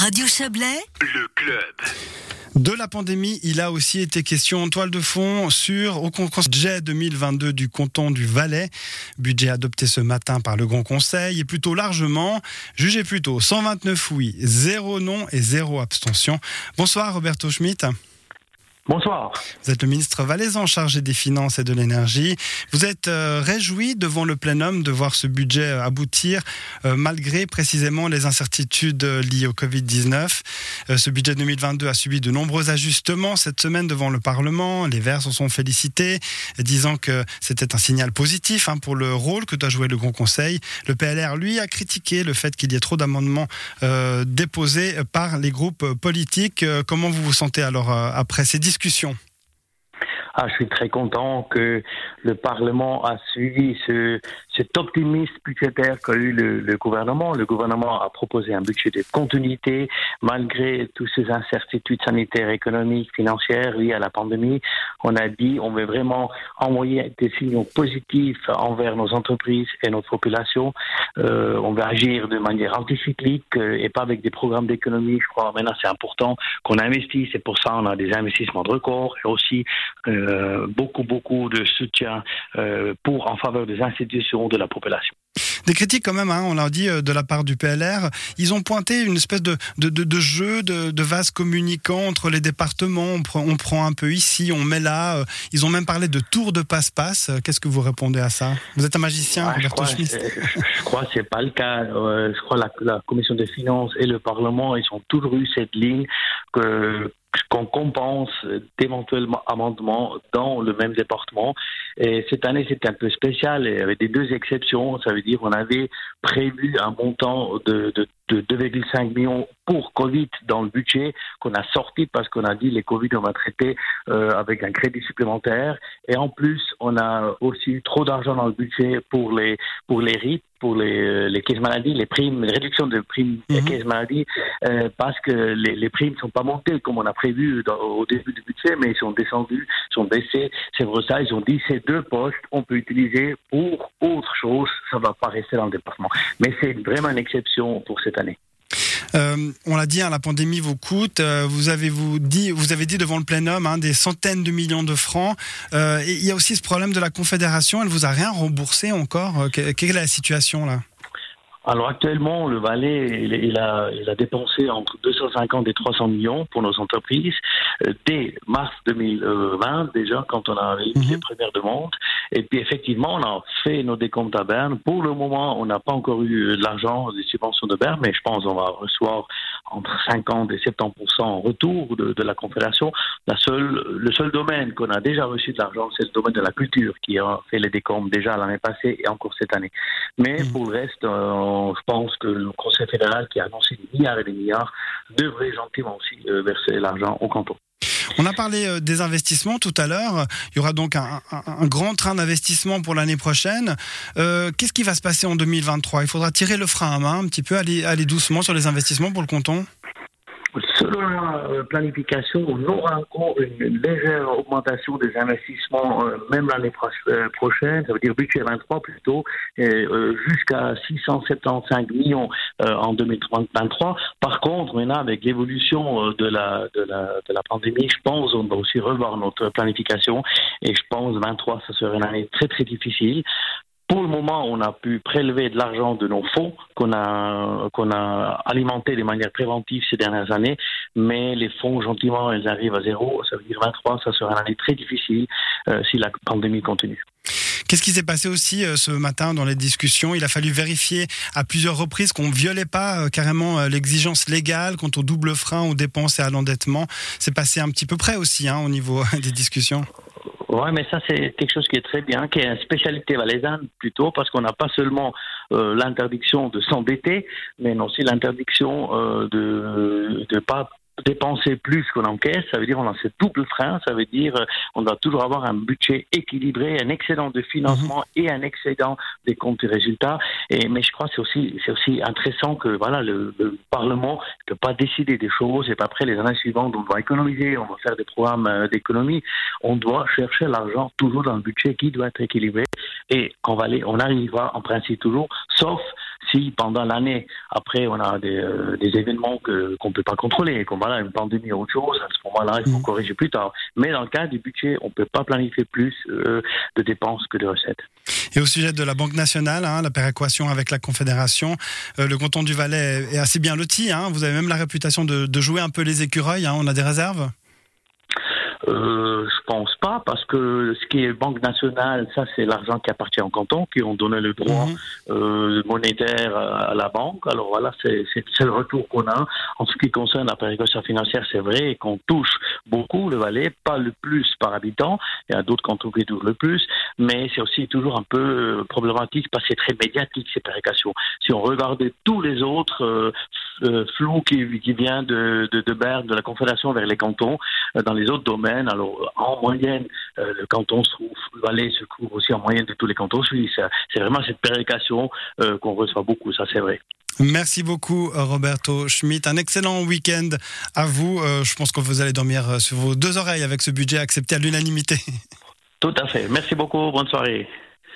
Radio Chablais, le club. De la pandémie, il a aussi été question en toile de fond sur au concours budget 2022 du canton du Valais. Budget adopté ce matin par le Grand Conseil et plutôt largement. Jugez plutôt 129 oui, 0 non et 0 abstention. Bonsoir Roberto Schmitt. Bonsoir. Vous êtes le ministre valaisan chargé des Finances et de l'Énergie. Vous êtes euh, réjoui devant le plénum de voir ce budget euh, aboutir, euh, malgré précisément les incertitudes liées au Covid-19. ce budget 2022 a subi de nombreux ajustements cette semaine devant le Parlement. Les Verts se sont félicités, disant que c'était un signal positif hein, pour le rôle que doit jouer le Grand Conseil. Le PLR, lui, a critiqué le fait qu'il y ait trop d'amendements déposés par les groupes politiques. comment vous vous sentez alors après ces discussions? Ah, je suis très content que le Parlement a suivi ce, cet optimisme budgétaire qu'a eu le, gouvernement. Le gouvernement a proposé un budget de continuité malgré toutes ces incertitudes sanitaires, économiques, financières liées à la pandémie. On a dit on veut vraiment envoyer des signaux positifs envers nos entreprises et notre population. Euh, on veut agir de manière anticyclique euh, et pas avec des programmes d'économie. Je crois maintenant c'est important qu'on investisse. C'est pour ça on a des investissements de record et aussi euh, beaucoup beaucoup de soutien pour en faveur des institutions de la population. Des critiques quand même, hein, on l'a dit euh, de la part du PLR. Ils ont pointé une espèce de, de, de, jeu, de, de vase communicant entre les départements. On prend, on prend, un peu ici, on met là. Euh, ils ont même parlé de tour de passe-passe. Qu'est-ce que vous répondez à ça? Vous êtes un magicien, je, crois, je crois que ce n'est pas le cas. Euh, je crois que la, la Commission des finances et le Parlement, ils ont toujours eu cette ligne que qu'on compense d'éventuels amendements dans le même département. Et cette année, c'était un peu spécial, et avec des deux exceptions. Ça veut dire qu'on avait prévu un montant de, de, de 2,5 millions pour Covid dans le budget qu'on a sorti parce qu'on a dit les Covid on va traiter euh, avec un crédit supplémentaire et en plus on a aussi eu trop d'argent dans le budget pour les pour les RIP pour les, euh, les caisses maladies, les primes, les réductions de primes des mhm. caisses maladies, euh, parce que les, les primes ne sont pas montées comme on a prévu au début du budget, mais ils sont descendus, sont baissés. C'est pour ça, ils ont dit ces deux postes, on peut utiliser pour autre chose, ça ne va pas rester dans le département. Mais c'est vraiment une exception pour cette Euh, on l'a dit, hein, la pandémie vous coûte. Euh, vous avez vous dit, vous avez dit devant le plénum hein, des centaines de millions de francs. Euh, et il y a aussi ce problème de la Confédération. Elle vous a rien remboursé encore. quelle est la situation là? Alors actuellement, le Valais, il, a, il a dépensé entre 250 et 300 millions pour nos entreprises euh, dès mars 2020 déjà, quand on a eu les mhm. premières demandes. Et puis effectivement, on a fait nos décomptes à Berne. Pour le moment, on n'a pas encore eu l'argent des subventions de Berne, mais je pense qu'on va recevoir entre 50 et 70 en retour de, de, la Confédération. La seule, le seul domaine qu'on a déjà reçu de l'argent, c'est le domaine de la culture, qui a fait les décomptes déjà l'année passée et encore cette année. Mais mhm. pour le reste, euh, je pense que le Conseil fédéral, qui a annoncé des milliards et des milliards, devrait gentiment aussi euh, verser l'argent au canton. On a parlé euh, des investissements tout à l'heure. Il y aura donc un, grand train d'investissement pour l'année prochaine. Euh, qu'est-ce qui va se passer en 2023 Il faudra tirer le frein à main un petit peu, aller, aller doucement sur les investissements pour le canton? Selon la euh, planification, on aura encore une légère augmentation des investissements, euh, même l'année euh, prochaine, ça veut dire budget 23 plutôt, jusqu'à 675 millions en 2023. Par contre, maintenant, avec l'évolution de la, de, la, de la pandémie, je pense qu'on va aussi revoir notre planification et je pense 23, ça serait une année très très difficile. Pour le moment, on a pu prélever de l'argent de nos fonds qu'on a, qu'on a alimentés de manière préventive ces dernières années, mais les fonds, gentiment, ils arrivent à zéro. Ça veut dire 23, ça sera une année très difficile euh, si la pandémie continue. Qu'est-ce qui s'est passé aussi euh, ce matin dans les discussions? Il a fallu vérifier à plusieurs reprises qu'on ne violait pas euh, carrément l'exigence légale quant au double frein aux dépenses et à l'endettement. C'est passé un petit peu près aussi hein, au niveau des discussions. Oui, mais ça, c'est quelque chose qui est très bien, qui est une spécialité valaisanne plutôt, parce qu'on n'a pas seulement euh, l'interdiction de s'endetter, mais aussi l'interdiction euh, de ne pas dépenser plus qu'on encaisse, ça veut dire on a ce double frein, ça veut dire euh, on doit toujours avoir un budget équilibré, un excédent de financement mhm. et un excédent des comptes et résultats. Et mais je crois que c'est aussi c'est aussi intéressant que voilà le, Parlement ne peut pas décider des choses et pas après les années suivantes on doit économiser, on va faire des programmes euh, d'économie, on doit chercher l'argent toujours dans le budget qui doit être équilibré et on va aller, on arrivera en principe toujours, sauf si pendant l'année, après, on a des, des événements que, qu'on ne peut pas contrôler, comme voilà, une pandémie ou autre chose, à ce moment-là, il faut mmh. corriger plus tard. Mais dans le cas du budget, on ne peut pas planifier plus de dépenses que de recettes. Et au sujet de la Banque nationale, hein, la péréquation avec la Confédération, le canton du Valais est assez bien loti. Hein. Vous avez même la réputation de, de jouer un peu les écureuils. Hein. On a des réserves? Euh, je pense pas, parce que ce qui est Banque nationale, ça c'est l'argent qui appartient au canton, qui ont donné le droit mhm. euh, monétaire à la banque. Alors voilà, c'est le retour qu'on a. En ce qui concerne la péréquation financière, c'est vrai qu'on touche beaucoup le Valais, pas le plus par habitant. Il y a d'autres cantons qui touchent le plus, mais c'est aussi toujours un peu euh, problématique parce que c'est très médiatique ces péréquations. Si on regardait tous les autres euh, euh flous qui, qui vient de, de, de Berne, de la Confédération vers les cantons, dans les autres domaines, alors, en moyenne, euh, le canton se trouve, Valais se trouve aussi en moyenne de tous les cantons suisses. C'est vraiment cette péréquation euh, qu'on reçoit beaucoup, ça c'est vrai. Merci beaucoup Roberto Schmidt. Un excellent week-end à vous. Euh, je pense que vous allez dormir sur vos deux oreilles avec ce budget accepté à l'unanimité. Tout à fait. Merci beaucoup. Bonne soirée.